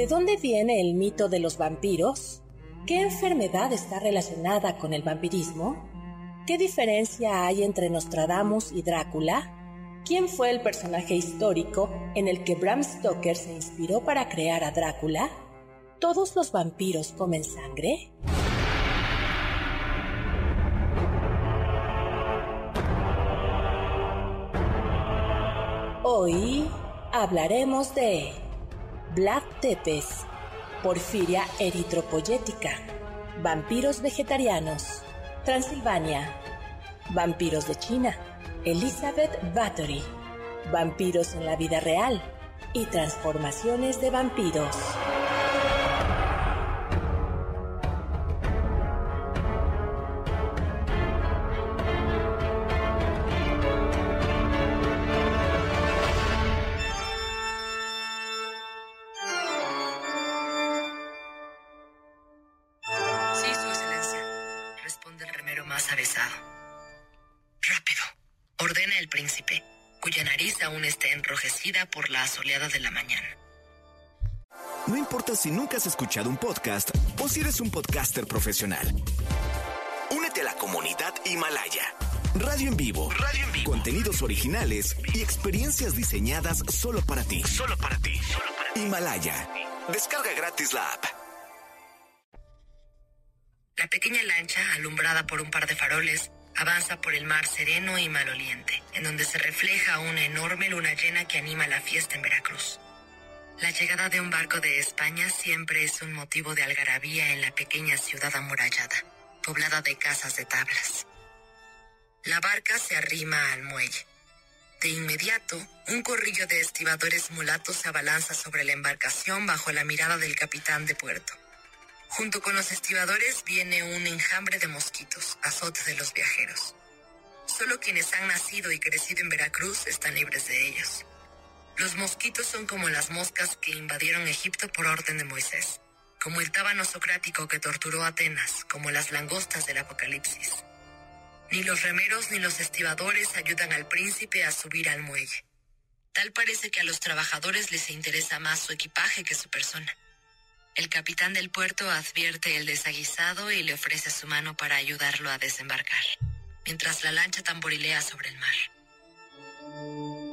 ¿De dónde viene el mito de los vampiros? ¿Qué enfermedad está relacionada con el vampirismo? ¿Qué diferencia hay entre Nostradamus y Drácula? ¿Quién fue el personaje histórico en el que Bram Stoker se inspiró para crear a Drácula? ¿Todos los vampiros comen sangre? Hoy hablaremos de Black Tepes, Porfiria eritropoyética, vampiros vegetarianos, Transilvania, vampiros de China, Elizabeth Bathory, vampiros en la vida real y transformaciones de vampiros. Príncipe, cuya nariz aún está enrojecida por la soleada de la mañana. No importa si nunca has escuchado un podcast o si eres un podcaster profesional. Únete a la comunidad Himalaya. Radio en vivo. Radio en vivo. Contenidos originales y experiencias diseñadas solo para ti. Solo para ti. Solo para ti. Himalaya. Descarga gratis la app. La pequeña lancha, alumbrada por un par de faroles, avanza por el mar sereno y maloliente, en donde se refleja una enorme luna llena que anima la fiesta en Veracruz. La llegada de un barco de España siempre es un motivo de algarabía en la pequeña ciudad amurallada, poblada de casas de tablas. La barca se arrima al muelle. De inmediato, un corrillo de estibadores mulatos se abalanza sobre la embarcación bajo la mirada del capitán de puerto. Junto con los estibadores viene un enjambre de mosquitos, azote de los viajeros. Solo quienes han nacido y crecido en Veracruz están libres de ellos. Los mosquitos son como las moscas que invadieron Egipto por orden de Moisés, como el tábano socrático que torturó a Atenas, como las langostas del Apocalipsis. Ni los remeros ni los estibadores ayudan al príncipe a subir al muelle. Tal parece que a los trabajadores les interesa más su equipaje que su persona. El capitán del puerto advierte el desaguisado y le ofrece su mano para ayudarlo a desembarcar, mientras la lancha tamborilea sobre el mar.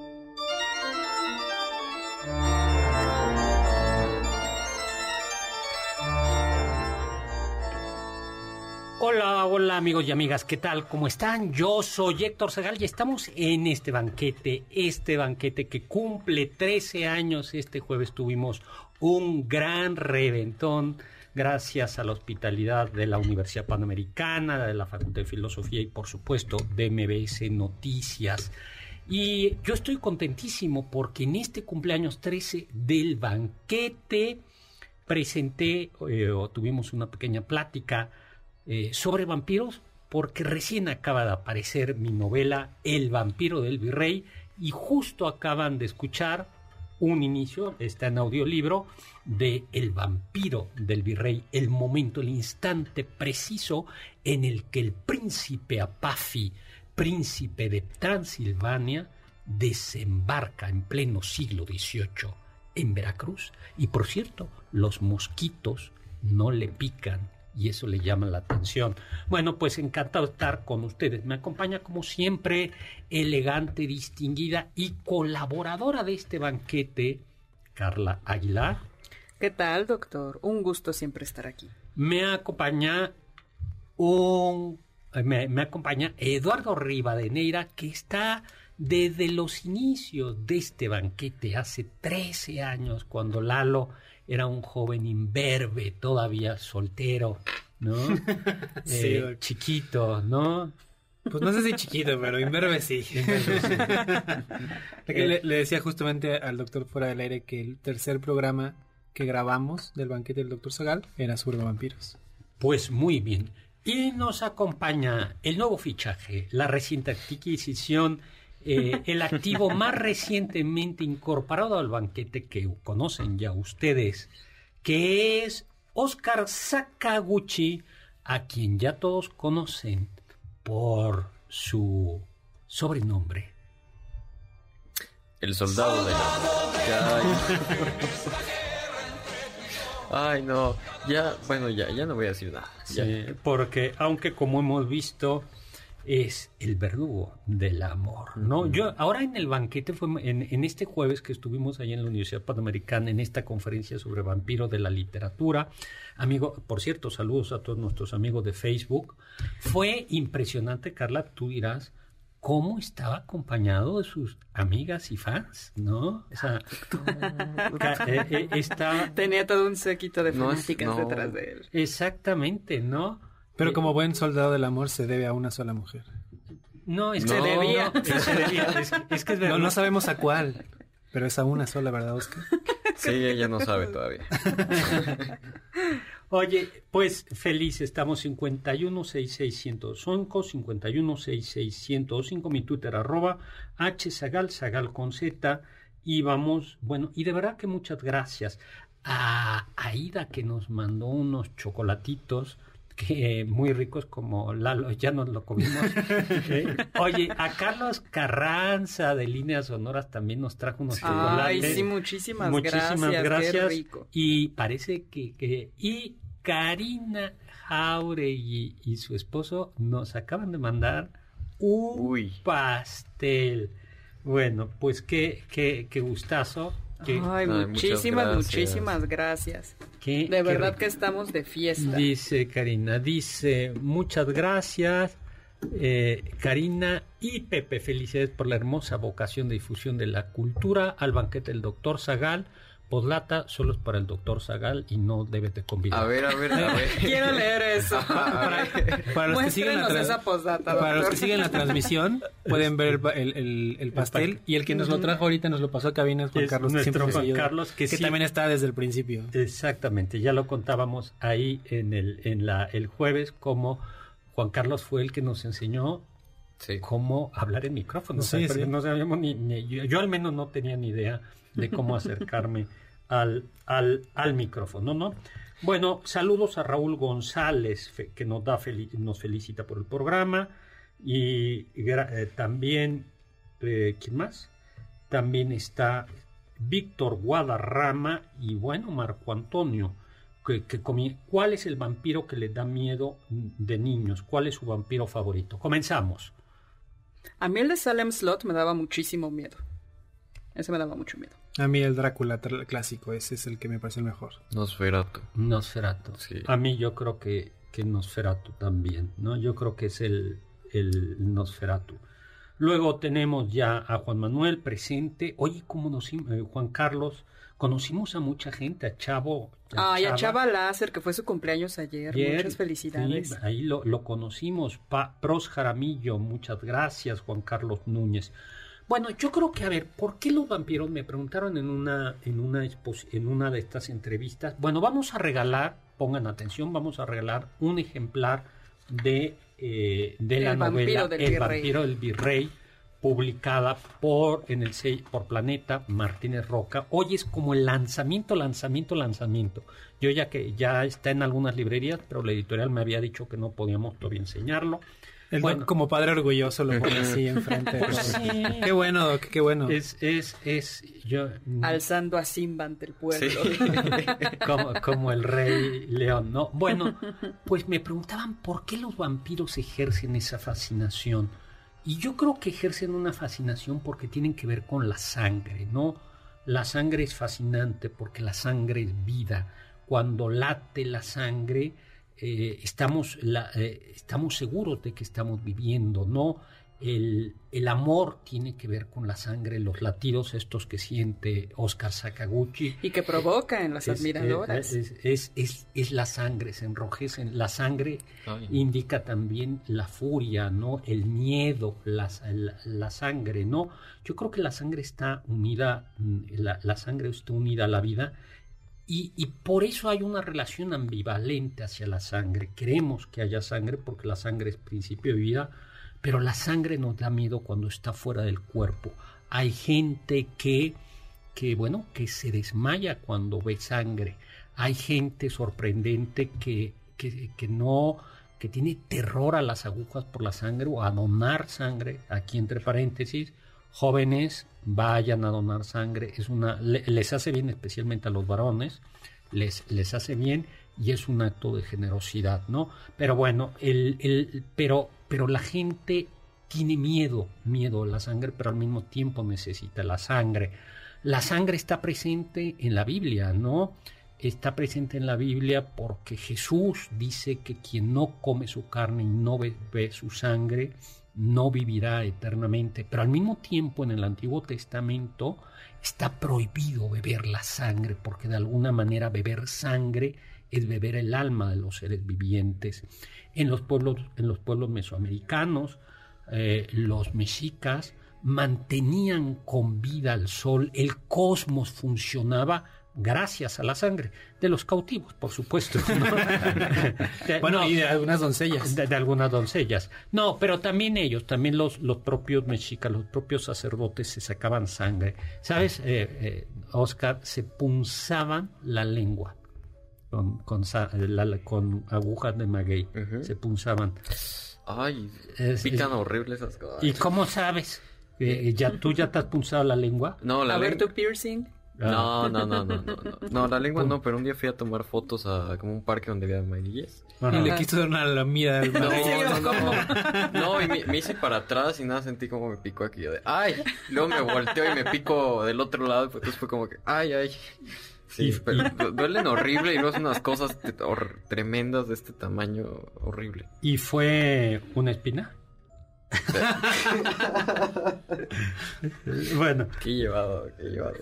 Hola, hola amigos y amigas, ¿qué tal? ¿Cómo están? Yo soy Héctor Segal y estamos en este banquete, este banquete que cumple 13 años. Este jueves tuvimos un gran reventón gracias a la hospitalidad de la Universidad Panamericana, de la Facultad de Filosofía y por supuesto de MBS Noticias. Y yo estoy contentísimo porque en este cumpleaños 13 del banquete presenté eh, o tuvimos una pequeña plática eh, sobre vampiros porque recién acaba de aparecer mi novela El vampiro del virrey y justo acaban de escuchar un inicio, está en audiolibro, de El vampiro del virrey, el momento, el instante preciso en el que el príncipe Apafi, príncipe de Transilvania, desembarca en pleno siglo XVIII en Veracruz. Y por cierto, los mosquitos no le pican y eso le llama la atención. Bueno, pues encantado de estar con ustedes. Me acompaña como siempre, elegante, distinguida y colaboradora de este banquete, Carla Aguilar. ¿Qué tal, doctor? Un gusto siempre estar aquí. Me acompaña un me, me acompaña Eduardo Rivadeneira, que está desde los inicios de este banquete, hace 13 años, cuando Lalo era un joven imberbe, todavía soltero, ¿no? Sí, Eh, doc. chiquito, ¿no? Pues no sé si chiquito, pero imberbe sí. le, le, decía justamente al doctor fuera del aire que el tercer programa que grabamos del banquete del doctor Zagal era sobre vampiros. Pues muy bien. Y nos acompaña el nuevo fichaje, la reciente adquisición, eh, el activo más recientemente incorporado al banquete que conocen ya ustedes, que es Oscar Sakaguchi, a quien ya todos conocen por su sobrenombre. El soldado de la... Ay, no, ya, bueno, ya, ya no voy a decir nada. Sí, porque aunque como hemos visto, es el verdugo del amor, ¿no? Yo ahora en el banquete fue en, en, este jueves que estuvimos ahí en la Universidad Panamericana en esta conferencia sobre vampiro de la literatura, amigo, por cierto, saludos a todos nuestros amigos de Facebook. Fue impresionante, Carla, tú dirás, cómo estaba acompañado de sus amigas y fans, ¿no? O sea, eh, eh, está... Tenía todo un séquito de fanáticas detrás de él. Exactamente, ¿no? Pero como buen soldado del amor se debe a una sola mujer. No, es que se debía. Es, que es no, no sabemos a cuál, pero es a una sola, ¿verdad, Oscar? Sí, ella no sabe todavía. Oye, pues feliz, estamos 5166105, 5166105, mi Twitter arroba hsagal, sagal con z, y vamos, bueno, y de verdad que muchas gracias a Aida que nos mandó unos chocolatitos que muy ricos como Lalo, ya nos lo comimos. ¿eh? Oye, a Carlos Carranza de Líneas Sonoras también nos trajo unos chocolates. Ay, sí, muchísimas, muchísimas gracias. Y parece que, que, y Karina Jauregui y su esposo nos acaban de mandar un pastel. Bueno, pues qué, qué, qué gustazo. Ay, muchísimas, muchísimas gracias. De verdad que estamos de fiesta. Dice Karina, dice, muchas gracias. Eh, Karina y Pepe, felicidades por la hermosa vocación de difusión de la cultura al banquete del doctor Zagal. Poslata solo es para el doctor Zagal y no debe de convidar. A ver, a ver, a ver. Quiero leer eso. para, los que siguen la para los que siguen la transmisión, pueden ver el, el, pastel. Y el que nos lo trajo ahorita nos lo pasó a cabina Juan Carlos. Juan Carlos, que, también está desde el principio. Exactamente, ya lo contábamos ahí en el, en la, el jueves, como Juan Carlos fue el que nos enseñó cómo hablar en micrófono. no sabíamos ni, yo al menos no tenía ni idea de cómo acercarme al, al, al micrófono, ¿no? Bueno, saludos a Raúl González, que nos, da nos felicita por el programa. Y eh, también, eh, ¿quién más? También está Víctor Guadarrama y bueno, Marco Antonio. Que, que ¿Cuál es el vampiro que le da miedo de niños? ¿Cuál es su vampiro favorito? Comenzamos. A mí el de Salem Slot me daba muchísimo miedo. Ese me daba mucho miedo. A mí el Drácula clásico, ese es el que me parece el mejor. Nosferatu. Nosferatu. Sí. A mí yo creo que, que Nosferatu también, ¿no? Yo creo que es el, el Nosferatu. Luego tenemos ya a Juan Manuel presente. Oye, ¿cómo nos... Eh, Juan Carlos, conocimos a mucha gente, a Chavo. Ah, y a Chava Láser, que fue su cumpleaños ayer. Muchas felicidades. Sí, ahí lo, lo conocimos. Pa, Pros Jaramillo, muchas gracias, Juan Carlos Núñez. Bueno, yo creo que, a ver, ¿por qué los vampiros? Me preguntaron en una, en una, en una de estas entrevistas. Bueno, vamos a regalar, pongan atención, vamos a regalar un ejemplar de, eh, de la novela El vampiro del virrey, publicada por, en el, por Planeta Martínez Roca. Hoy es como el lanzamiento, lanzamiento, lanzamiento. Yo ya que ya está en algunas librerías, pero la editorial me había dicho que no podíamos todavía enseñarlo bueno, como padre orgulloso lo pone así enfrente. Pues qué bueno, Doc, qué bueno. Es, es, es, yo... Alzando a Simba ante el pueblo. como, como el rey león, ¿no? Bueno, pues me preguntaban por qué los vampiros ejercen esa fascinación. Y yo creo que ejercen una fascinación porque tienen que ver con la sangre, ¿no? La sangre es fascinante porque la sangre es vida. Cuando late la sangre, eh, estamos, la, eh, estamos seguros de que estamos viviendo, ¿no? El, el, amor tiene que ver con la sangre, los latidos estos que siente Oscar Sakaguchi. Y que provoca en las admiradoras. Es, es, es, la sangre, se enrojecen. La sangre indica también la furia, ¿no? El miedo, la, la, sangre, ¿no? Yo creo que la sangre está unida, mm, la, la sangre está unida a la vida. Y, y, por eso hay una relación ambivalente hacia la sangre. Queremos que haya sangre porque la sangre es principio de vida, pero la sangre nos da miedo cuando está fuera del cuerpo. Hay gente que, que bueno, que se desmaya cuando ve sangre. Hay gente sorprendente que, que, que no, que tiene terror a las agujas por la sangre o a donar sangre. Aquí entre paréntesis, jóvenes, vayan a donar sangre. Es una, les hace bien especialmente a los varones, les, les hace bien y es un acto de generosidad, ¿no? Pero bueno, el, el, pero pero la gente tiene miedo, miedo a la sangre, pero al mismo tiempo necesita la sangre. La sangre está presente en la Biblia, ¿no? Está presente en la Biblia porque Jesús dice que quien no come su carne y no bebe su sangre no vivirá eternamente. Pero al mismo tiempo en el Antiguo Testamento está prohibido beber la sangre porque de alguna manera beber sangre es beber el alma de los seres vivientes. En los pueblos, en los pueblos mesoamericanos, eh, los mexicas mantenían con vida al sol, el cosmos funcionaba gracias a la sangre de los cautivos, por supuesto. bueno, y de algunas doncellas. De, algunas doncellas. No, pero también ellos, también los, los propios mexicas, los propios sacerdotes se sacaban sangre. ¿Sabes, eh, eh, Oscar? Se punzaban la lengua con, con, con agujas de maguey. Se punzaban. Ay, pican horribles esas cosas. ¿Y cómo sabes? Eh, ¿Ya, ¿Tú ya te has punzado la lengua? No, la A ver tu piercing. No, no, no, no, no, no. la lengua no, pero un día fui a tomar fotos a como un parque donde había magueyes. Y le quiso dar una lamida al No, no, no. y me, hice para atrás y nada, sentí como me picó aquí. Yo de, ay, luego me volteo y me pico del otro lado. Entonces fue como que, ay, ay. Sí, pero duelen horrible y no son unas cosas tremendas de este tamaño horrible. ¿Y fue una espina? bueno. Qué llevado, qué llevado.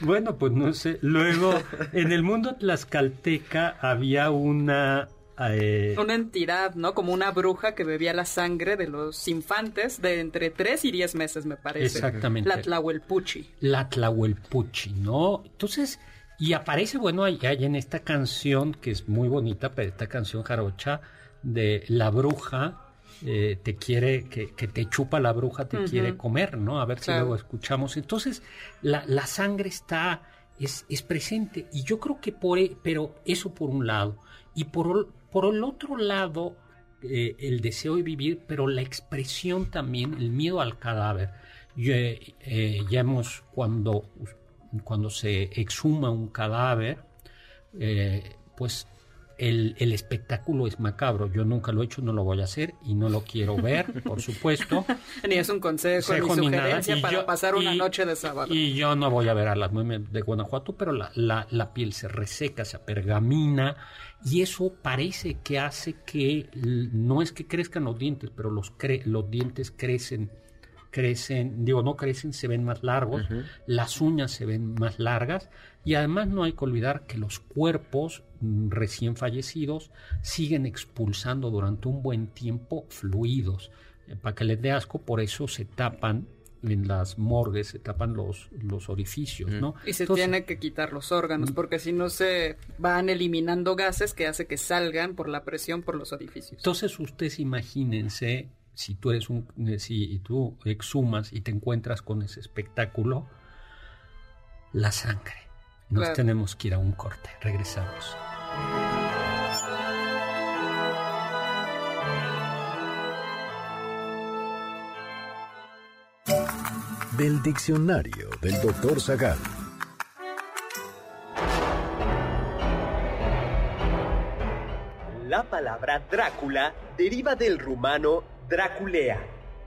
bueno, pues no sé. Luego, en el mundo tlaxcalteca había una eh, una entidad, ¿no? Como una bruja que bebía la sangre de los infantes de entre 3 y 10 meses, me parece. Exactamente. La Tlahuelpuchi. La Tlahuelpuchi, ¿no? Entonces, y aparece, bueno, hay, en esta canción que es muy bonita, pero esta canción jarocha de la bruja eh, te quiere, que, te chupa la bruja, te quiere comer, ¿no? A ver si luego escuchamos. Entonces, la, la sangre está, es, es, presente. Y yo creo que por, e, pero eso por un lado. Y por, por el otro lado, eh, el deseo de vivir, pero la expresión también, el miedo al cadáver. Eh, ya hemos, cuando, cuando se exhuma un cadáver, eh, pues el, espectáculo es macabro. Yo nunca lo he hecho, no lo voy a hacer y no lo quiero ver, por supuesto. ni es un consejo, ni sugerencia para pasar una noche de sábado. Y yo no voy a ver a las nueve de Guanajuato, pero la, la, piel se reseca, se apergamina y eso parece que hace que no es que crezcan los dientes, pero los, los dientes crecen crecen, digo, no crecen, se ven más largos, las uñas se ven más largas y además no hay que olvidar que los cuerpos recién fallecidos siguen expulsando durante un buen tiempo fluidos. Eh, para que les dé asco, por eso se tapan en las morgues se tapan los, los orificios, ¿no? Y se tiene que quitar los órganos, mm. porque si no se van eliminando gases que hace que salgan por la presión por los orificios. Entonces ustedes imagínense si tú eres un, eh, si tú exhumas y te encuentras con ese espectáculo, la sangre. Nos tenemos que ir a un corte. Regresamos. Del diccionario del doctor Zagal. La palabra Drácula deriva del rumano Draculea,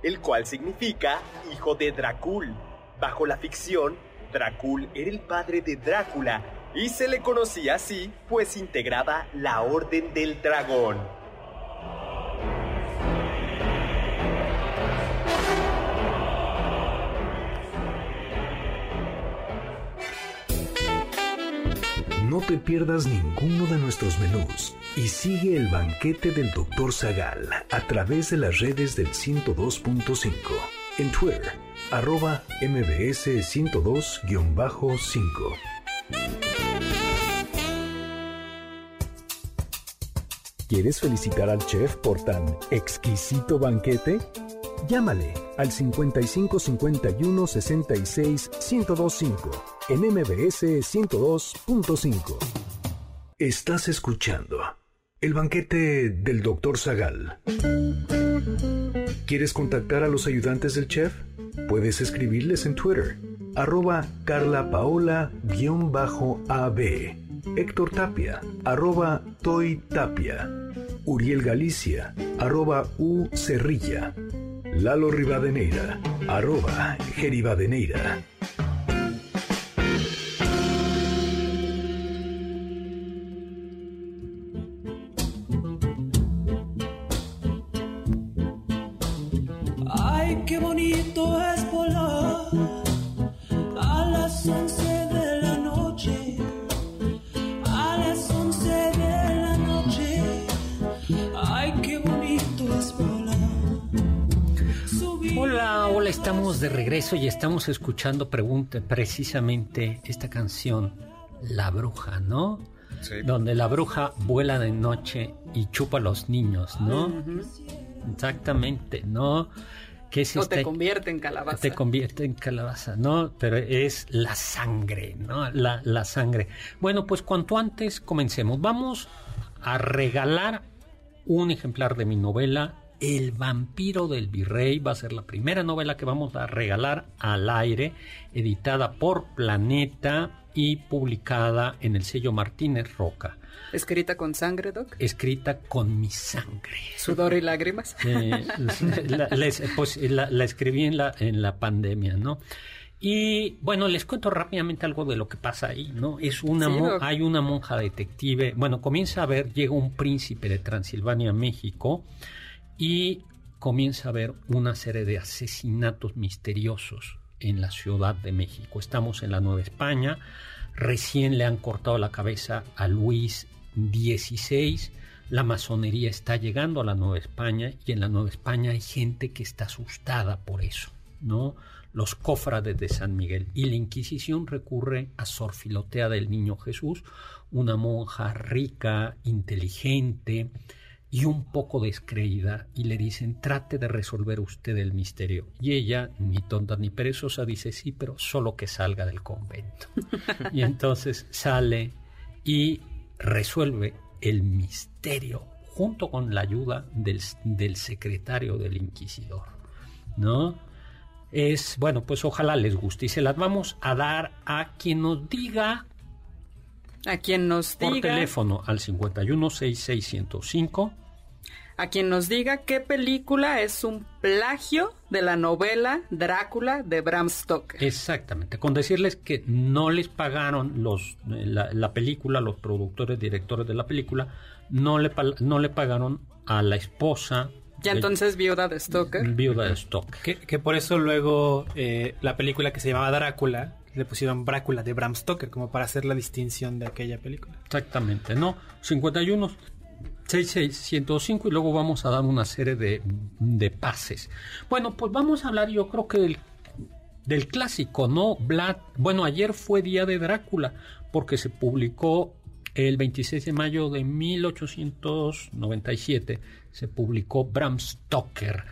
el cual significa hijo de Dracul. Bajo la ficción, Dracul era el padre de Drácula y se le conocía así pues integraba la Orden del Dragón. No te pierdas ninguno de nuestros menús y sigue el banquete del Dr. Zagal a través de las redes del 102.5 en Twitter, arroba mbs 102-5. ¿Quieres felicitar al chef por tan exquisito banquete? Llámale al 55 51 66 1025 en MBS 102.5. Estás escuchando el banquete del Dr. Zagal. ¿Quieres contactar a los ayudantes del chef? Puedes escribirles en Twitter, arroba carlapaola-ab, Héctor Tapia, arroba Toy Tapia, Uriel Galicia, arroba U Cerrilla, Lalo Rivadeneira, arroba Geribadeneira. Ay, qué bonito es volar a las 11 Hola, estamos de regreso y estamos escuchando pregunta, precisamente esta canción, La Bruja, ¿no? Sí. Donde la bruja vuela de noche y chupa a los niños, ¿no? Exactamente, ¿no? Que es O esta- te convierte en calabaza. te convierte en calabaza, ¿no? Pero es la sangre, ¿no? La, la sangre. Bueno, pues cuanto antes comencemos. Vamos a regalar un ejemplar de mi novela, El vampiro del virrey. Va a ser la primera novela que vamos a regalar al aire, editada por Planeta y publicada en el sello Martínez Roca. Escrita con sangre, Doc. Escrita con mi sangre. Sudor y lágrimas. Eh, la, les- pues, la- la escribí en la, en la pandemia, ¿no? Y bueno, les cuento rápidamente algo de lo que pasa ahí, ¿no? Es una Sí, hay una monja detective, bueno, comienza a ver, llega un príncipe de Transilvania, México, y comienza a ver una serie de asesinatos misteriosos en la Ciudad de México. Estamos en la Nueva España, recién le han cortado la cabeza a Luis XVI, la masonería está llegando a la Nueva España y en la Nueva España hay gente que está asustada por eso, ¿no? Los cofrades de San Miguel y la Inquisición recurre a Sor Filotea del Niño Jesús, una monja rica, inteligente y un poco descreída y le dicen trate de resolver usted el misterio y ella ni tonta ni perezosa dice sí pero solo que salga del convento y entonces sale y resuelve el misterio junto con la ayuda del, del secretario del inquisidor, ¿no? Es, bueno, pues ojalá les guste. Y se las vamos a dar a quien nos diga A quien nos por diga, teléfono al 5166105 a quien nos diga qué película es un plagio de la novela Drácula de Bram Stoker. Exactamente, con decirles que no les pagaron los la, la película, los productores, directores de la película, no le, no le pagaron a la esposa Ya de- entonces viuda de Stoker. viuda de Stock. Que, que por eso luego eh, la película que se llamaba Drácula le pusieron Brácula de Bram Stoker, como para hacer la distinción de aquella película. Exactamente, ¿no? 51 105 y luego vamos a dar una serie de, de pases. Bueno, pues vamos a hablar yo creo que del, del clásico, ¿no? Vlad, bueno, ayer fue día de Drácula porque se publicó el 26 de mayo de 1897, se publicó Bram Stoker.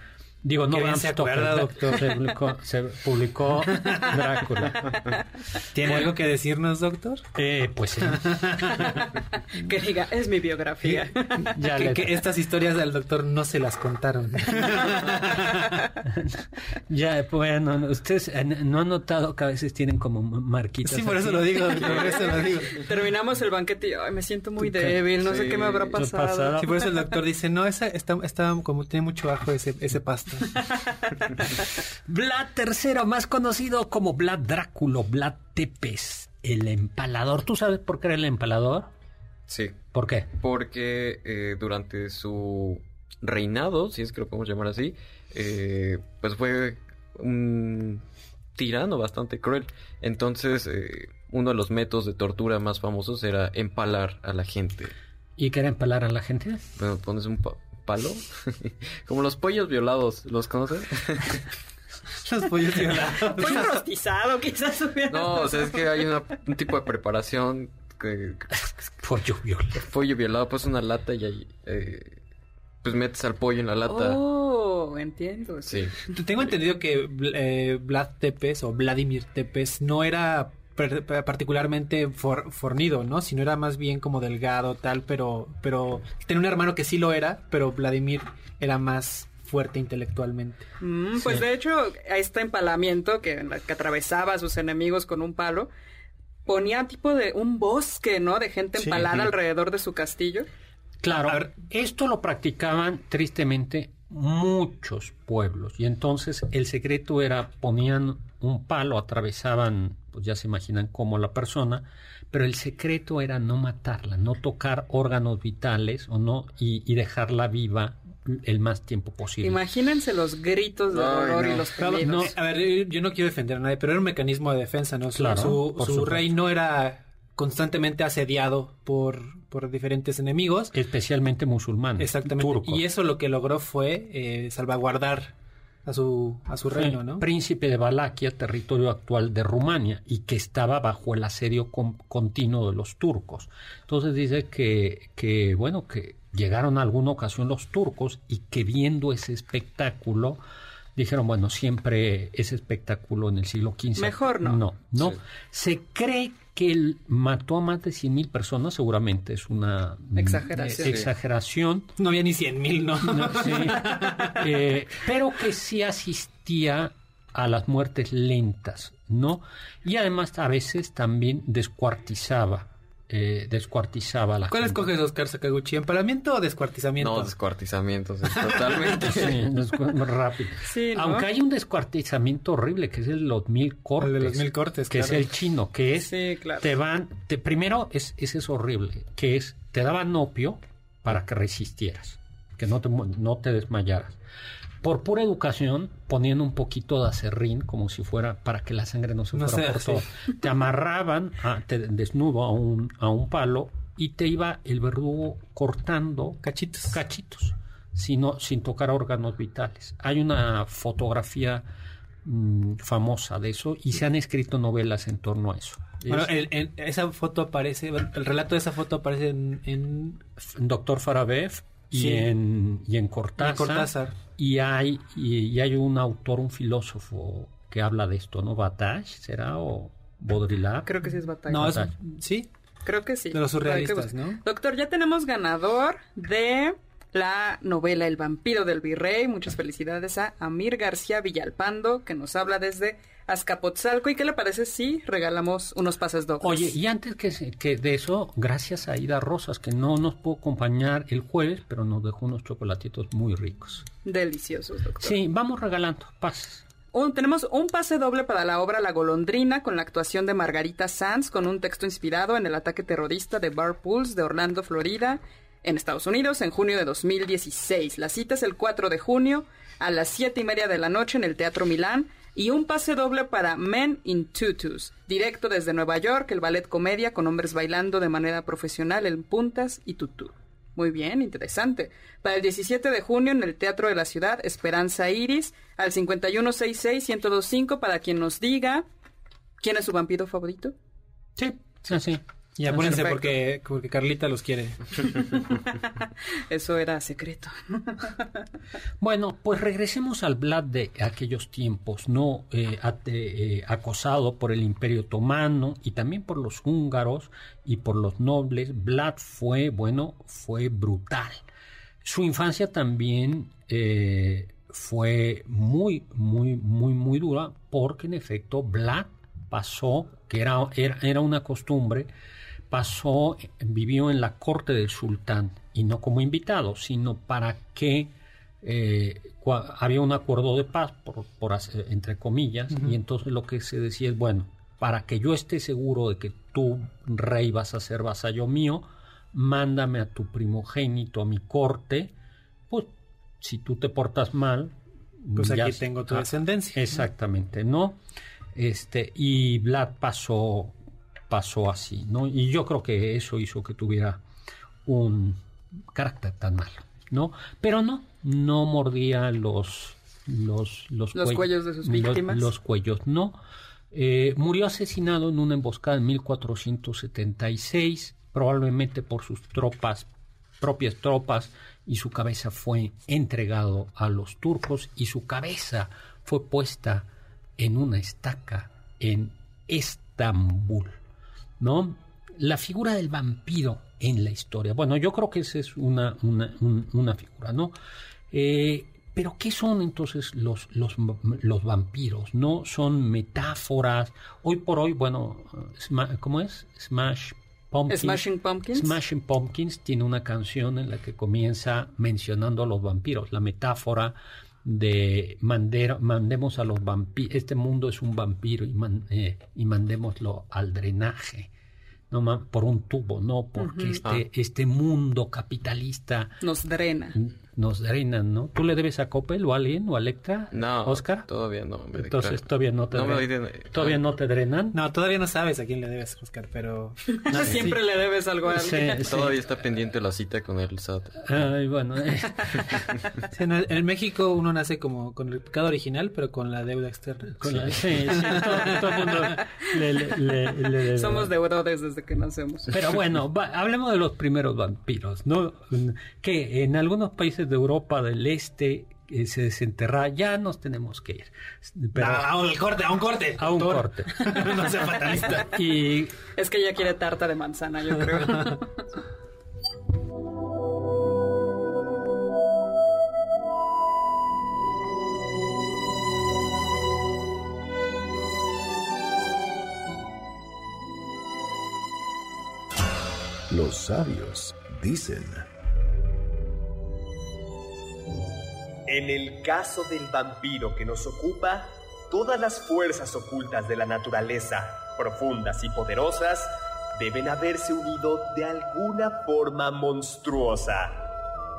Digo, no Bram se Stoker, doctor. Se publicó, se publicó Drácula. ¿Tiene algo que decirnos, doctor? Eh, pues sí. Que diga, es mi biografía. Ya que, estas historias del doctor no se las contaron. Ya, bueno, ustedes no han notado que a veces tienen como marquitas. sí, por eso aquí? lo digo, doctor, por eso lo digo. Terminamos el banquete y ay, me siento muy débil, no sé qué me habrá ¿qué pasado. pasado? Sí, por eso el doctor dice, no, esa está, está como tiene mucho ajo ese, ese pasto. Vlad III, más conocido como Vlad Dráculo, Vlad Tepes, el empalador. ¿Tú sabes por qué era el empalador? Sí, ¿Por qué? porque eh, durante su reinado, si es que lo podemos llamar así, eh, pues fue un tirano bastante cruel. Entonces, eh, uno de los métodos de tortura más famosos era empalar a la gente. ¿Y qué era empalar a la gente? Bueno, pones un palo, como los pollos violados, ¿los conoces? los pollos violados. Pollo rostizado, quizás. No, o sea, es que hay un tipo de preparación que... pollo violado. Pollo violado, pues una lata y ahí... Eh, pues metes al pollo en la lata. Oh, entiendo. Sí. Tengo entendido que eh, Vlad Tepes o Vladimir Tepes no era particularmente fornido, ¿no? Sino era más bien como delgado, tal, pero, pero tenía un hermano que sí lo era, pero Vladimir era más fuerte intelectualmente. Mm, pues de hecho, a este empalamiento que, que atravesaba a sus enemigos con un palo, ponía tipo de un bosque, ¿no? De gente empalada alrededor de su castillo. Claro, esto lo practicaban tristemente muchos pueblos y entonces el secreto era ponían un palo, atravesaban, pues ya se imaginan cómo la persona, pero el secreto era no matarla, no tocar órganos vitales o no y, dejarla viva el más tiempo posible. Imagínense los gritos de dolor y los a ver, yo no quiero defender a nadie, pero era un mecanismo de defensa, ¿no? su, su rey no era constantemente asediado por, por diferentes enemigos. Especialmente musulmanes. Exactamente. Y eso lo que logró fue eh, salvaguardar a su, a su reino, ¿no? Príncipe de Valaquia, territorio actual de Rumania, y que estaba bajo el asedio continuo de los turcos. Entonces dice que, que, bueno, que llegaron a alguna ocasión los turcos y que viendo ese espectáculo, dijeron, bueno, siempre ese espectáculo en el siglo XV. Mejor no. No, no. Se cree que él mató a más de 100 mil personas, seguramente es una exageración. exageración. No había ni 100 mil, ¿no? Eh, pero que sí asistía a las muertes lentas, ¿no? Y además a veces también descuartizaba eh, descuartizaba la ¿Cuál escoges, Oscar Sakaguchi? ¿Empalamiento o descuartizamiento? No, descuartizamiento, totalmente. rápido. Aunque hay un descuartizamiento horrible, que es el de los mil cortes. de los mil cortes, Que es el chino, que es... Te van... Te, primero, es, ese es horrible, que es... Te daban opio para que resistieras, que no te, no te desmayaras por pura educación, poniendo un poquito de acerrín, como si fuera para que la sangre no se fuera por todo. Te amarraban a, te, desnudo a un, a un palo y te iba el verdugo cortando cachitos, cachitos sino, sin tocar órganos vitales. Hay una fotografía mm, famosa de eso y se han escrito novelas en torno a eso. Bueno, esa foto aparece, el relato de esa foto aparece en, en... Doctor Farabev y, en, y en Cortázar. Y hay, y, hay un autor, un filósofo que habla de esto, ¿no? Bataille, ¿será? ¿O Baudrillard? Creo que sí es Bataille. No, ¿sí? Creo que sí. De los surrealistas, ¿no? Doctor, ya tenemos ganador de la novela El vampiro del virrey. Muchas felicidades a Amir García Villalpando, que nos habla desde Azcapotzalco. ¿Y qué le parece si regalamos unos pases dobles? Oye, y antes que, que de eso, gracias a Ida Rosas, que no nos pudo acompañar el jueves, pero nos dejó unos chocolatitos muy ricos. Deliciosos, doctor. Sí, vamos regalando pases. tenemos un pase doble para la obra La Golondrina con la actuación de Margarita Sanz con un texto inspirado en el ataque terrorista de Bar Pools de Orlando, Florida, en Estados Unidos en junio de 2016. La cita es el 4 de junio a las 7 y media de la noche en el Teatro Milán y un pase doble para Men in Tutus, directo desde Nueva York, el ballet comedia con hombres bailando de manera profesional en puntas y tutú. Muy bien, interesante. Para el 17 de junio en el Teatro de la Ciudad, Esperanza Iris, al 5166-1025 para quien nos diga quién es su vampiro favorito. Sí, sí, sí. Y apúrense porque, porque Carlita los quiere. Eso era secreto. bueno, pues regresemos al Vlad de aquellos tiempos, ¿no? Eh, eh, acosado por el Imperio Otomano y también por los húngaros y por los nobles. Vlad fue, bueno, fue brutal. Su infancia también eh, fue muy, muy, muy, muy dura porque en efecto Vlad pasó, que era, era, era una costumbre, pasó, vivió en la corte del sultán y no como invitado, sino para que eh, había un acuerdo de paz, por, entre comillas, y entonces lo que se decía es, bueno, para que yo esté seguro de que tú, rey, vas a ser vasallo mío, mándame a tu primogénito a mi corte, pues si tú te portas mal, pues aquí tengo tu descendencia. Exactamente, ¿no? Este, y Vlad pasó, pasó así, ¿no? Y yo creo que eso hizo que tuviera un carácter tan malo, ¿no? Pero no, no mordía los los, los, Los cuell- cuellos de sus los- víctimas. Los, cuellos, no. Eh, murió asesinado en una emboscada en 1476, probablemente por sus tropas, propias tropas, y su cabeza fue entregado a los turcos y su cabeza fue puesta en una estaca en Estambul, ¿no? La figura del vampiro en la historia. Bueno, yo creo que esa es una, una, un- una figura, ¿no? Eh, pero ¿qué son entonces los, los, los vampiros? ¿No? Son metáforas. Hoy por hoy, bueno, ¿cómo es? Smash Pumpkins. Smashing Pumpkins. Smashing Pumpkins tiene una canción en la que comienza mencionando a los vampiros, la metáfora de mandemos a los vampiros, este mundo es un vampiro y, man- eh, y mandémoslo al drenaje, no por un tubo, no porque este, este mundo capitalista Nos drena. Nos drenan, ¿no? ¿Tú le debes a Coppel o a alguien o a Electra? No, Oscar. Todavía no. me Entonces todavía no te No me dre- doy de- todavía no te drenan. No, todavía no sabes a quién le debes, Oscar, pero... Siempre le debes algo a alguien. sí. Todavía está pendiente la cita con el SAT. Ay, bueno, eh, en, el- en México uno nace como con el pecado original, pero con la deuda externa. con la- sí, sí, todo, todo el mundo le- le- le- le debe. Somos deudores desde que nacemos. Pero bueno, va- hablemos de los primeros vampiros, ¿no? Que en algunos países de Europa del Este eh, se desenterra, ya nos tenemos que ir. Pero, a, a un corte, a un corte. a un doctor. corte. no sea fatalista. Y Es que ella quiere tarta de manzana, yo creo. Los sabios dicen. En el caso del vampiro que nos ocupa, todas las fuerzas ocultas de la naturaleza, profundas y poderosas, deben haberse unido de alguna forma monstruosa.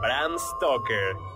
Bram Stoker.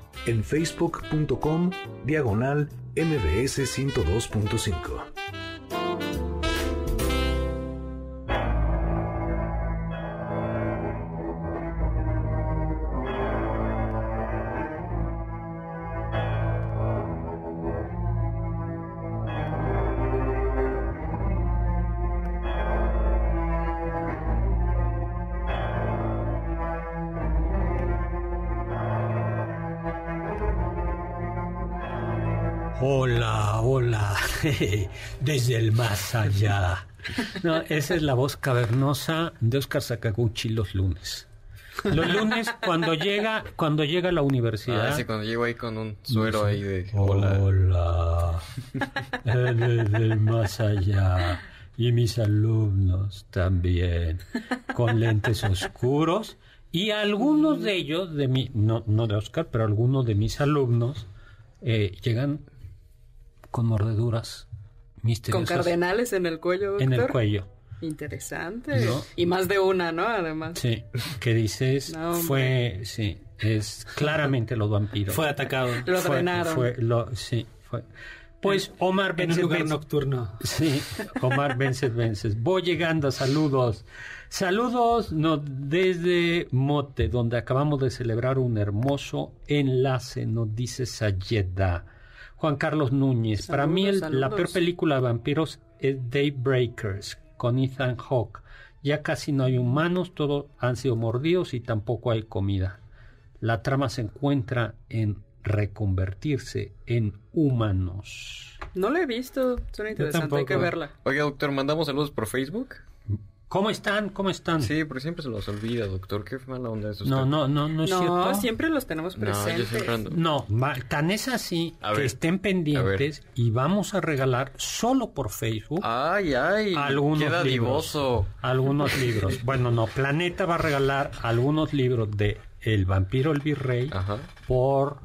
en facebook.com diagonal mbs 102.5. desde el más allá. No, esa es la voz cavernosa de Oscar Sakaguchi los lunes. Los lunes cuando llega, cuando llega a la universidad. Ah, sí, cuando llego ahí con un suero ahí de hola. Hola, desde el más allá. Y mis alumnos también, con lentes oscuros. Y algunos de ellos, de mi, no, no de Oscar, pero algunos de mis alumnos, eh, llegan con mordeduras Con cardenales en el cuello, doctor. en el cuello. Interesante. ¿No? Y más de una, ¿no? Además. Sí, que dices, No, fue, sí, es claramente los vampiros. Fue atacado. Lo Fue- drenaron. fue lo- sí, fue. Pues Omar En un lugar Vences- nocturno. Sí, Omar Vences Vences. Voy llegando, saludos. Saludos no, desde Mote, donde acabamos de celebrar un hermoso enlace, nos dice Sayeda. Juan Carlos Núñez. Para mí el- la peor película de vampiros es Daybreakers con Ethan Hawke. Ya casi no hay humanos, todos han sido mordidos y tampoco hay comida. La trama se encuentra en reconvertirse en humanos. No la he visto. Suena interesante. Hay que verla. Oiga, doctor, ¿mandamos saludos por Facebook? ¿Cómo están? ¿Cómo están? Sí, porque siempre se los olvida, doctor. Qué mala onda es usted. No, no, no, no es No, cierto. siempre los tenemos No, yo presentes. siempre ando... No, ma- tan es así A que ver, estén pendientes y vamos a regalar solo por Facebook Ay, ay. algunos Queda libros. divoso. Algunos libros. Bueno, no, Planeta va a regalar algunos libros de El vampiro el virrey Ajá. por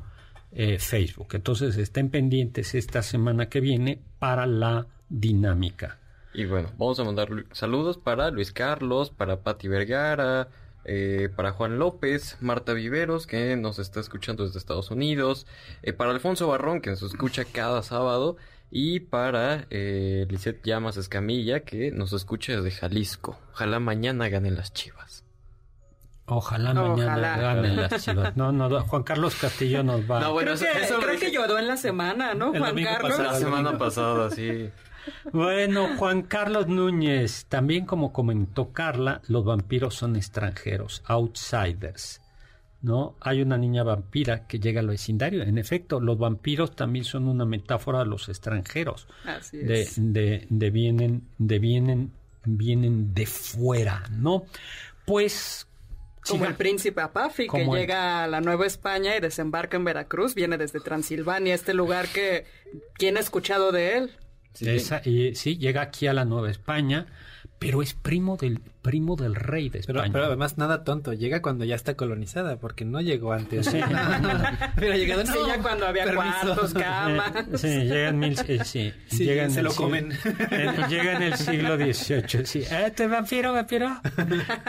eh, Facebook. Entonces estén pendientes esta semana que viene para la dinámica. Y bueno, vamos a mandar lu- saludos para Luis Carlos, para Patti Vergara, eh, para Juan López, Marta Viveros, que nos está escuchando desde Estados Unidos, eh, para Alfonso Barrón, que nos escucha cada sábado, y para eh, Lisette Llamas Escamilla, que nos escucha desde Jalisco. Ojalá mañana ganen las chivas. Ojalá Ojalá. mañana ganen las chivas. No, no, Juan Carlos Castillo nos va. No, bueno, Creo, eso, que, eso creo que lloró en la semana, ¿no, El Juan Carlos? pasado. la semana pasada, sí. Bueno, Juan Carlos Núñez, también como comentó Carla, los vampiros son extranjeros, outsiders. ¿No? Hay una niña vampira que llega al vecindario. En efecto, los vampiros también son una metáfora de los extranjeros. Así De, es. de, de vienen, de vienen, vienen de fuera, ¿no? Pues Como el príncipe Apafi, que llega a la Nueva España y desembarca en Veracruz, viene desde Transilvania, este lugar que... ¿Quién ha escuchado de él? Sí. Esa- y, sí, llega aquí a la Nueva España, pero es primo del primo del rey de Pero, España. pero además nada tonto, llega cuando ya está colonizada, porque no llegó antes. Sí. Hubiera llegado, Sí, no, ya cuando había permiso. cuartos, camas. Eh, sí, llega en mil, eh, sí, Sí, llega en se el lo siglo- comen. en- llega en el siglo XVIII, sí. ¿Eh, te vampiro, vampiro?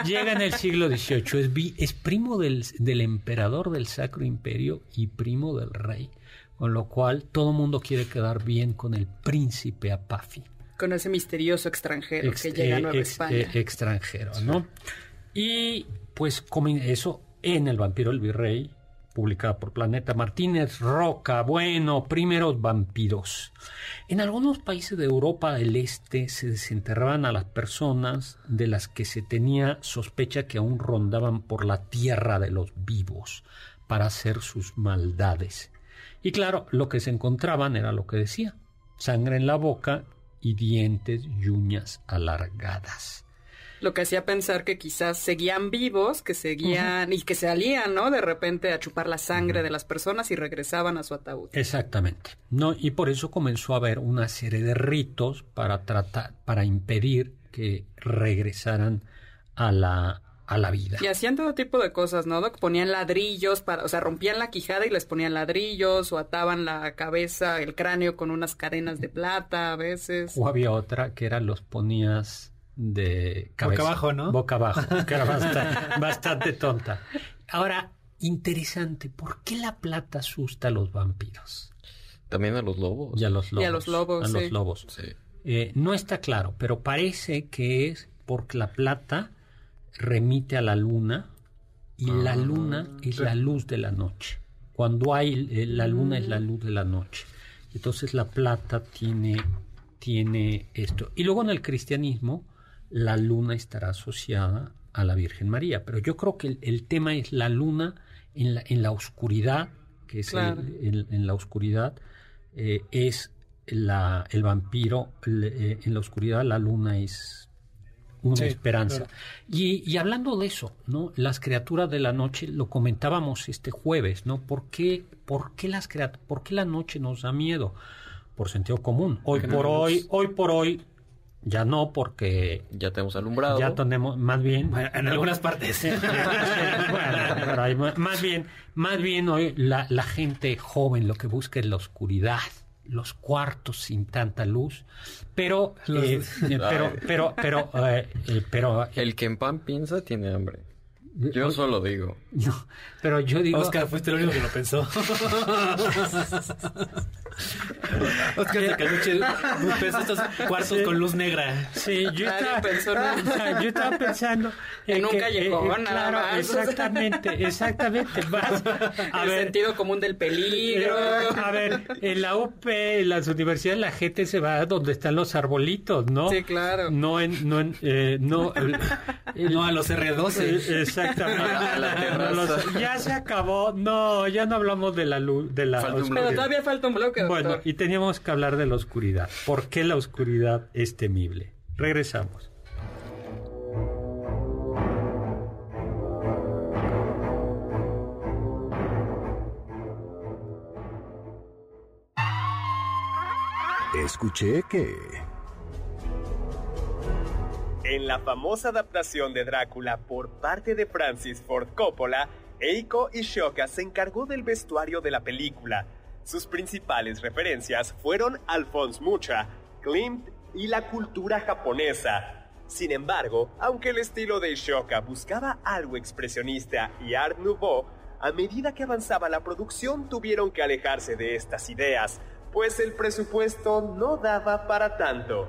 Llega en el siglo XVIII, es, es primo del, del emperador del Sacro Imperio y primo del rey, con lo cual todo mundo quiere quedar bien con el príncipe Apafi. Con ese misterioso extranjero Ex- que llega a eh, Nueva ex- España. eh, extranjero, ¿no? Y pues comen eso en El vampiro el virrey, publicada por Planeta Martínez Roca. Bueno, primeros vampiros. En algunos países de Europa del Este se desenterraban a las personas de las que se tenía sospecha que aún rondaban por la tierra de los vivos para hacer sus maldades. Y claro, lo que se encontraban era lo que decía, sangre en la boca y dientes y uñas alargadas. Lo que hacía pensar que quizás seguían vivos, que seguían y que salían, ¿no? De repente a chupar la sangre de las personas y regresaban a su ataúd. Exactamente. No, y por eso comenzó a haber una serie de ritos para tratar, para impedir que regresaran a la, a la vida. Y hacían todo tipo de cosas, ¿no? Doc? Ponían ladrillos, para, o sea, rompían la quijada y les ponían ladrillos, o ataban la cabeza, el cráneo con unas cadenas de plata a veces. O había otra que era los ponías de cabeza. Boca abajo, ¿no? Boca abajo, que era bastante, bastante tonta. Ahora, interesante, ¿por qué la plata asusta a los vampiros? También a los lobos. Y a los lobos. Y a los lobos, a los sí. lobos. Sí. Eh, no está claro, pero parece que es porque la plata remite a la luna y la luna es la luz de la noche. Cuando hay eh, la luna es la luz de la noche. Entonces la plata tiene, tiene esto. Y luego en el cristianismo la luna estará asociada a la Virgen María. Pero yo creo que el, el tema es la luna en la, en la oscuridad, que es el- Claro. el- en la oscuridad, eh, es la, el vampiro, eh, en la oscuridad la luna es una Sí, esperanza. claro. Y, y hablando de eso, ¿no? Las criaturas de la noche, lo comentábamos este jueves, ¿no? ¿Por qué, por qué las criat- por qué la noche nos da miedo? Por sentido común. Hoy Porque por no hoy, nos- hoy por hoy, ya no, porque Ya tenemos alumbrado. ya tenemos, más bien, Bueno, en algunas partes. bueno, más bien, más bien hoy la, la gente joven lo que busca es la oscuridad, los cuartos sin tanta luz, pero, Los- eh, eh, pero, pero, pero, eh, eh, pero, eh, El que en pan piensa tiene hambre. Yo solo digo. no, pero yo digo, Oscar, fuiste el único que lo pensó. Oscar de Caluche pensó estos cuartos con luz negra. Sí, yo Nadie estaba, pensó nada. o sea, yo estaba pensando En un que, callejón, nada claro, más. exactamente, exactamente. Vas a el ver, sentido común del peligro. Eh, A ver, en la UP, en las universidades, la gente se va donde están los arbolitos, ¿no? Sí, claro. No en, no en, eh, no, el- el- No a los R12. eh, exactamente. A la terraza. Los- ya se acabó. No, ya no hablamos de la luz, de la Falta un oscuridad. Pero todavía falta un bloque. Bueno, y teníamos que hablar de la oscuridad. ¿Por qué la oscuridad es temible? Regresamos. Escuché que... En la famosa adaptación de Drácula por parte de Francis Ford Coppola, Eiko Ishoka se encargó del vestuario de la película, sus principales referencias fueron Alphonse Mucha, Klimt y la cultura japonesa. Sin embargo, aunque el estilo de Ishoka buscaba algo expresionista y Art Nouveau, a medida que avanzaba la producción tuvieron que alejarse de estas ideas, pues el presupuesto no daba para tanto.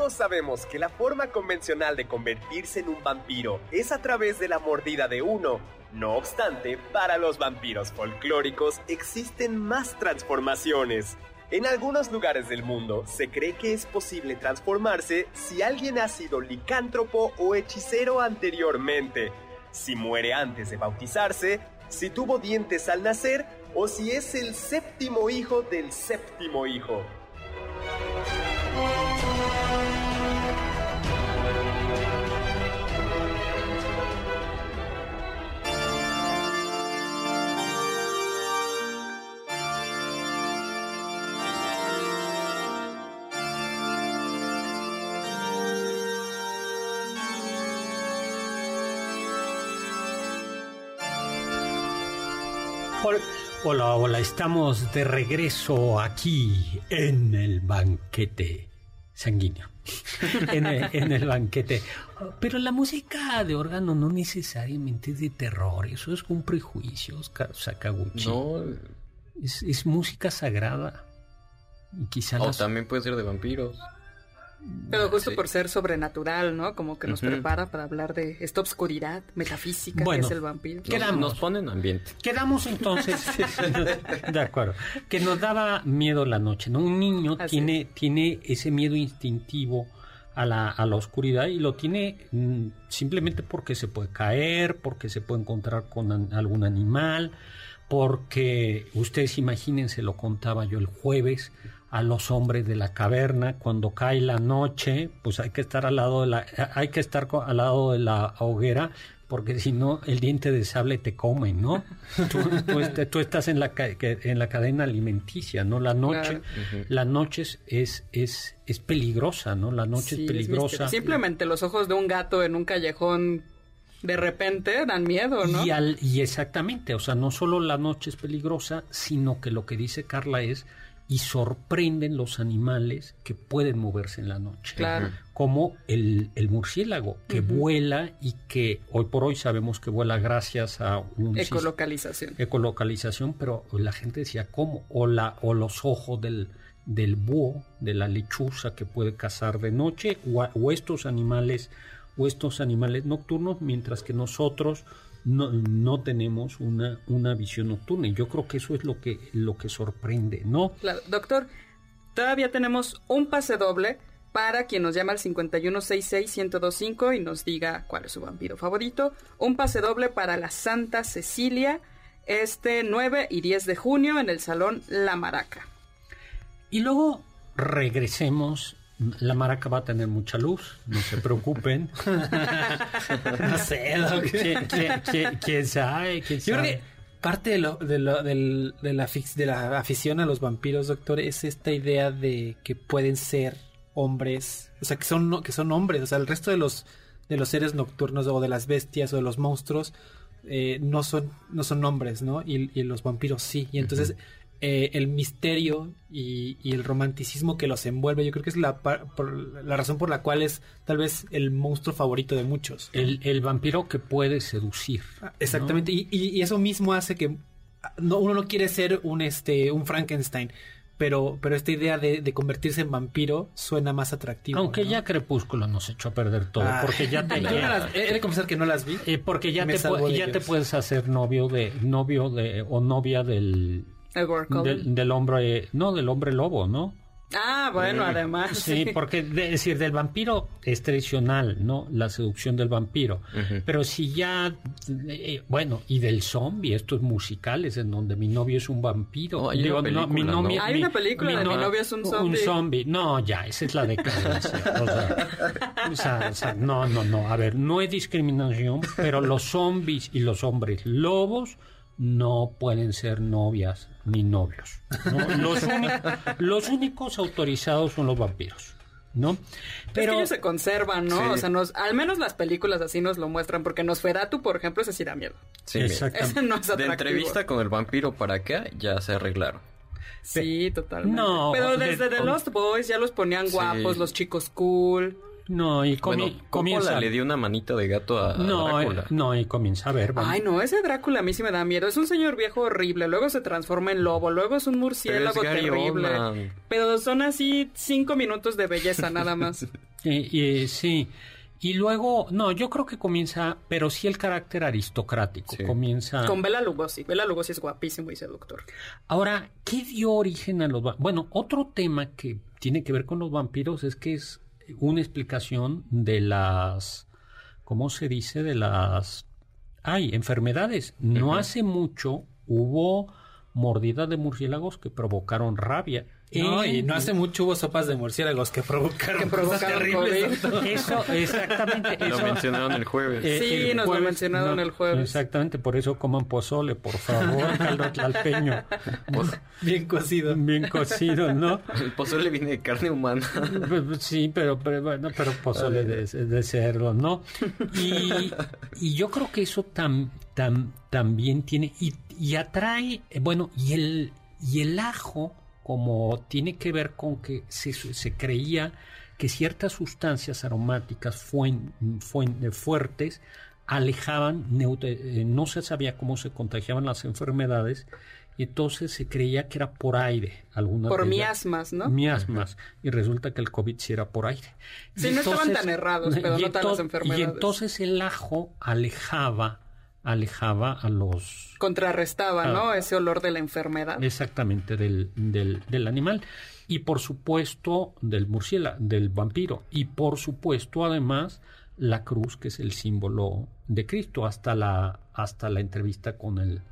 Todos sabemos que la forma convencional de convertirse en un vampiro es a través de la mordida de uno. No obstante, para los vampiros folclóricos existen más transformaciones. En algunos lugares del mundo se cree que es posible transformarse si alguien ha sido licántropo o hechicero anteriormente, si muere antes de bautizarse, si tuvo dientes al nacer o si es el séptimo hijo del séptimo hijo. Hola, hola, hola, estamos de regreso aquí en el banquete sanguíneo. en, el, en el banquete. Pero la música de órgano no necesariamente es de terror, eso es un prejuicio, Oscar Sakaguchi. No, Es, es música sagrada. Y quizá o las- también puede ser de vampiros. Pero justo Sí. por ser sobrenatural, ¿no? Como que nos prepara para hablar de esta obscuridad metafísica Bueno, que es el vampiro. Nos, Quedamos. nos ponen ambiente. Quedamos entonces, de acuerdo, que nos daba miedo la noche, ¿no? Un niño Así tiene, tiene ese miedo instintivo a la, a la oscuridad y lo tiene mm, simplemente porque se puede caer, porque se puede encontrar con an- algún animal, porque ustedes imagínense, lo contaba yo el jueves, a los hombres de la caverna, cuando cae la noche, pues hay que estar al lado de la, hay que estar al lado de la hoguera, porque si no, el diente de sable te come, ¿no? Tú, tú est- tú estás en la, en la cadena alimenticia, ¿no? La noche, Claro. la noche es, es, es, es peligrosa, ¿no? La noche Sí, es peligrosa. Simplemente los ojos de un gato en un callejón de repente dan miedo, ¿no? Y, al- y exactamente, o sea, no solo la noche es peligrosa, sino que lo que dice Carla es, y sorprenden los animales que pueden moverse en la noche. Claro. Como el, el murciélago, que vuela y que hoy por hoy sabemos que vuela gracias a un Ecolocalización. ecolocalización, pero la gente decía cómo, o, la, o los ojos del, del búho, de la lechuza que puede cazar de noche, o estos animales, o estos animales nocturnos, mientras que nosotros no, no tenemos una, una visión nocturna. Y yo creo que eso es lo que, lo que sorprende, ¿no? Claro. Doctor, todavía tenemos un pase doble para quien nos llama al 5166-1025 y nos diga cuál es su vampiro favorito. Un pase doble para la Santa Cecilia este 9 y 10 de junio en el Salón La Maraca. Y luego regresemos. La maraca va a tener mucha luz, no se preocupen. No sé. ¿Quién, quién- quién- quién sabe? ¿Quién Yo creo sabe? que parte de, lo, de, lo- del- de la, de la afición a los vampiros, doctor, es esta idea de que pueden ser hombres, o sea, que son, que son hombres, o sea, el resto de los, de los seres nocturnos o de las bestias o de los monstruos eh, no, son, no son hombres, ¿no? Y, y los vampiros sí. Y entonces eh, el misterio y, y el romanticismo que los envuelve, yo creo que es la, por- la razón por la cual es tal vez el monstruo favorito de muchos. El, el vampiro que puede seducir. Ah, Exactamente, y, y- y eso mismo hace que ah, no, uno no quiere ser un este un Frankenstein, pero, pero esta idea de, de convertirse en vampiro suena más atractivo. Aunque ¿no? ya Crepúsculo nos echó a perder todo, Ah. porque ya te no las- he de confesar que no las vi. eh, porque ya te ya te puedes hacer novio de novio de o novia del Edward Cullen. del, del hombre no del hombre lobo, ¿no? Ah, bueno, además. Sí, porque de- decir del vampiro es tradicional, ¿no? La seducción del vampiro. Pero si ya, eh, bueno, y del zombie, estos musicales en donde mi novio es un vampiro. Oh, hay una película, mi ¿no? novia- Hay mi- una película de Mi novio es un zombie. Un zombie. No, ya, esa es la decadencia. O sea, o sea, o sea, no, no, no. A ver, no es discriminación, pero los zombies y los hombres lobos no pueden ser novias ni novios. ¿no? Los, únicos, los únicos autorizados son los vampiros, ¿no? Pero ellos se conservan, ¿no? Sí. O sea, nos, al menos las películas así nos lo muestran, porque Nosferatu, por ejemplo, ese sí da miedo. Sí. Ese no es De atractivo. entrevista con el vampiro para acá ya se arreglaron. Sí, totalmente. No, Pero de- desde The Lost Boys ya los ponían Sí. guapos, los chicos cool. No, y comi- Bueno, comienza. Le dio una manita de gato a no, eh, Drácula. no, y comienza a ver. vamos. Ay, no, ese Drácula a mí sí me da miedo. Es un señor viejo horrible, luego se transforma en lobo, luego es un murciélago terrible. Oldman. Pero son así cinco minutos de belleza nada más. Eh, sí. Y luego, no, yo creo que comienza, pero sí el carácter aristocrático. Sí. Comienza. Con Bela Lugosi. Bela Lugosi es guapísimo y seductor. Ahora, ¿qué dio origen a los vampiros? Bueno, otro tema que tiene que ver con los vampiros es que es una explicación de las, ¿cómo se dice? De las, hay enfermedades. No hace mucho hubo mordidas de murciélagos que provocaron rabia. No, y no hace mucho hubo sopas de murciélagos que provocaron, Que cosas provocaron terribles. Eso, exactamente. Lo eso- mencionaron el jueves. Eh, Sí, el nos lo mencionaron el jueves. Exactamente, por eso coman pozole, por favor, caldo tlalpeño. Bien cocido. Bien cocido, ¿no? El pozole viene de carne humana. Sí, pero, pero bueno, pero pozole de, de cerdo, ¿no? Y, y yo creo que eso tam, tam- también tiene, y, y atrae, eh, bueno, y el, y el ajo, como tiene que ver con que se, se creía que ciertas sustancias aromáticas fuen- fuen- fuertes alejaban, neut- eh, no se sabía cómo se contagiaban las enfermedades, y entonces se creía que era por aire. algunas Por miasmas, ¿no? Miasmas. Y resulta que el COVID sí era por aire. Sí, Y no estaban tan errados, pero no tan las enfermedades. Y entonces el ajo alejaba, alejaba a los Contrarrestaba, Ah. ¿no? Ese olor de la enfermedad. exactamente del, del, del animal. Y por supuesto del murciélago, del vampiro. Y por supuesto además la cruz, que es el símbolo de Cristo, hasta la, hasta la entrevista con el,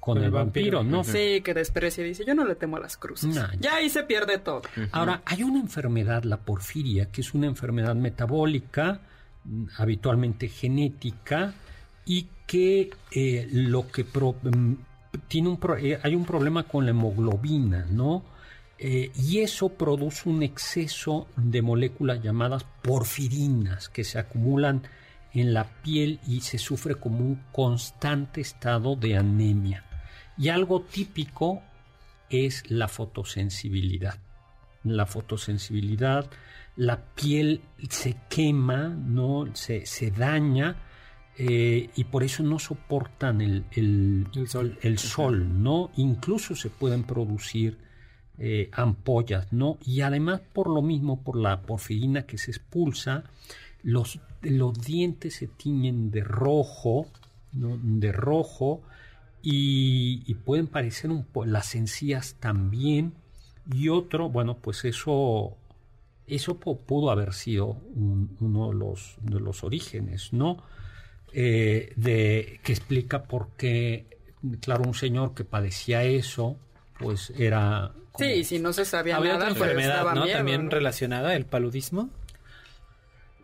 con el, vampiro, ¿no? Sí, que desprecia y dice, yo no le temo a las cruces. No, ya ahí se pierde todo. Ahora, hay una enfermedad, la porfiria, que es una enfermedad metabólica, mm, habitualmente genética, y que eh, lo que mm, tiene un pro- eh, hay un problema con la hemoglobina, ¿no? Eh, y eso produce un exceso de moléculas llamadas porfirinas que se acumulan en la piel y se sufre como un constante estado de anemia. Y algo típico es la fotosensibilidad. La fotosensibilidad, la piel se quema, ¿no? se, se daña eh, y por eso no soportan el, el- El sol. el sol, ¿no? Incluso se pueden producir eh, ampollas, ¿no? Y además por lo mismo, por la porfirina que se expulsa, los, los dientes se tiñen de rojo, ¿no? De rojo y, y pueden parecer un po- las encías también y otro, bueno, pues eso eso pu- pudo haber sido un- uno de los, de los orígenes, ¿no? Eh, de, que explica por qué, claro, un señor que padecía eso, pues era... como- Sí, si no se sabía Había nada, otra pues enfermedad, ¿no? miedo, También ¿no? relacionada, el paludismo.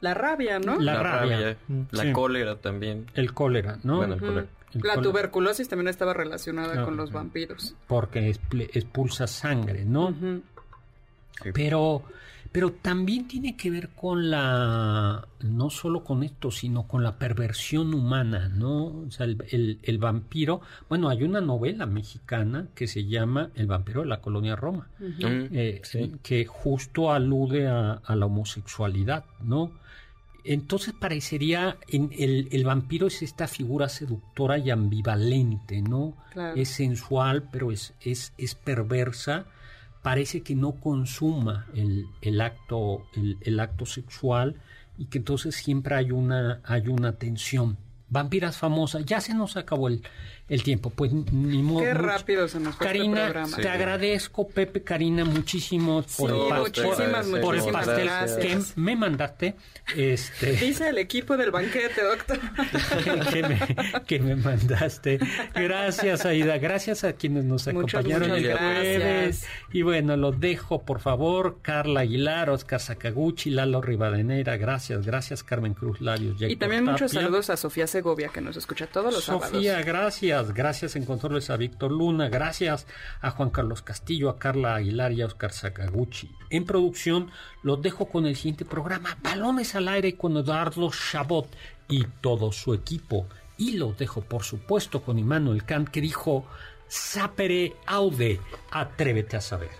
La rabia, ¿no? La rabia. La Sí. cólera también. El cólera, ¿no? Bueno, el Ujú. cólera. El La cólera. tuberculosis también estaba relacionada con los vampiros. Porque expulsa sangre, ¿no? Sí. Pero, pero también tiene que ver con la, no solo con esto, sino con la perversión humana, ¿no? O sea, el, el- el vampiro, bueno, hay una novela mexicana que se llama El vampiro de la colonia Roma, Mm, eh, sí. que justo alude a, a la homosexualidad, ¿no? Entonces parecería, en el, el vampiro es esta figura seductora y ambivalente, ¿no? Claro. Es sensual, pero es, es, es perversa, parece que no consuma el, el acto, el, el acto sexual y que entonces siempre hay una, hay una tensión. Vampiras famosas, ya se nos acabó el, el tiempo, pues ni modo. Qué much- rápido se nos fue este Karina, programa. te agradezco, Pepe, Karina, muchísimo por Sí, el, muchísimas, por- pastel gracias. que me mandaste. Este, Dice el equipo del banquete, doctor. que, me, que me mandaste. Gracias, Aida. Gracias a quienes nos Muchas, acompañaron muchas el jueves. gracias. Y bueno, lo dejo, por favor. Carla Aguilar, Oscar Sakaguchi, Lalo Rivadeneira. Gracias, gracias, Carmen Cruz Larios. Y también muchos saludos a Sofía Segovia, que nos escucha todos los Sofía, sábados. gracias. Gracias en controles a Víctor Luna. Gracias a Juan Carlos Castillo, a Carla Aguilar y a Oscar Sakaguchi. En producción, los dejo con el siguiente programa, Balones al aire con Eduardo Chabot y todo su equipo. Y los dejo, por supuesto, con Immanuel Kant, que dijo, Sapere aude, atrévete a saber.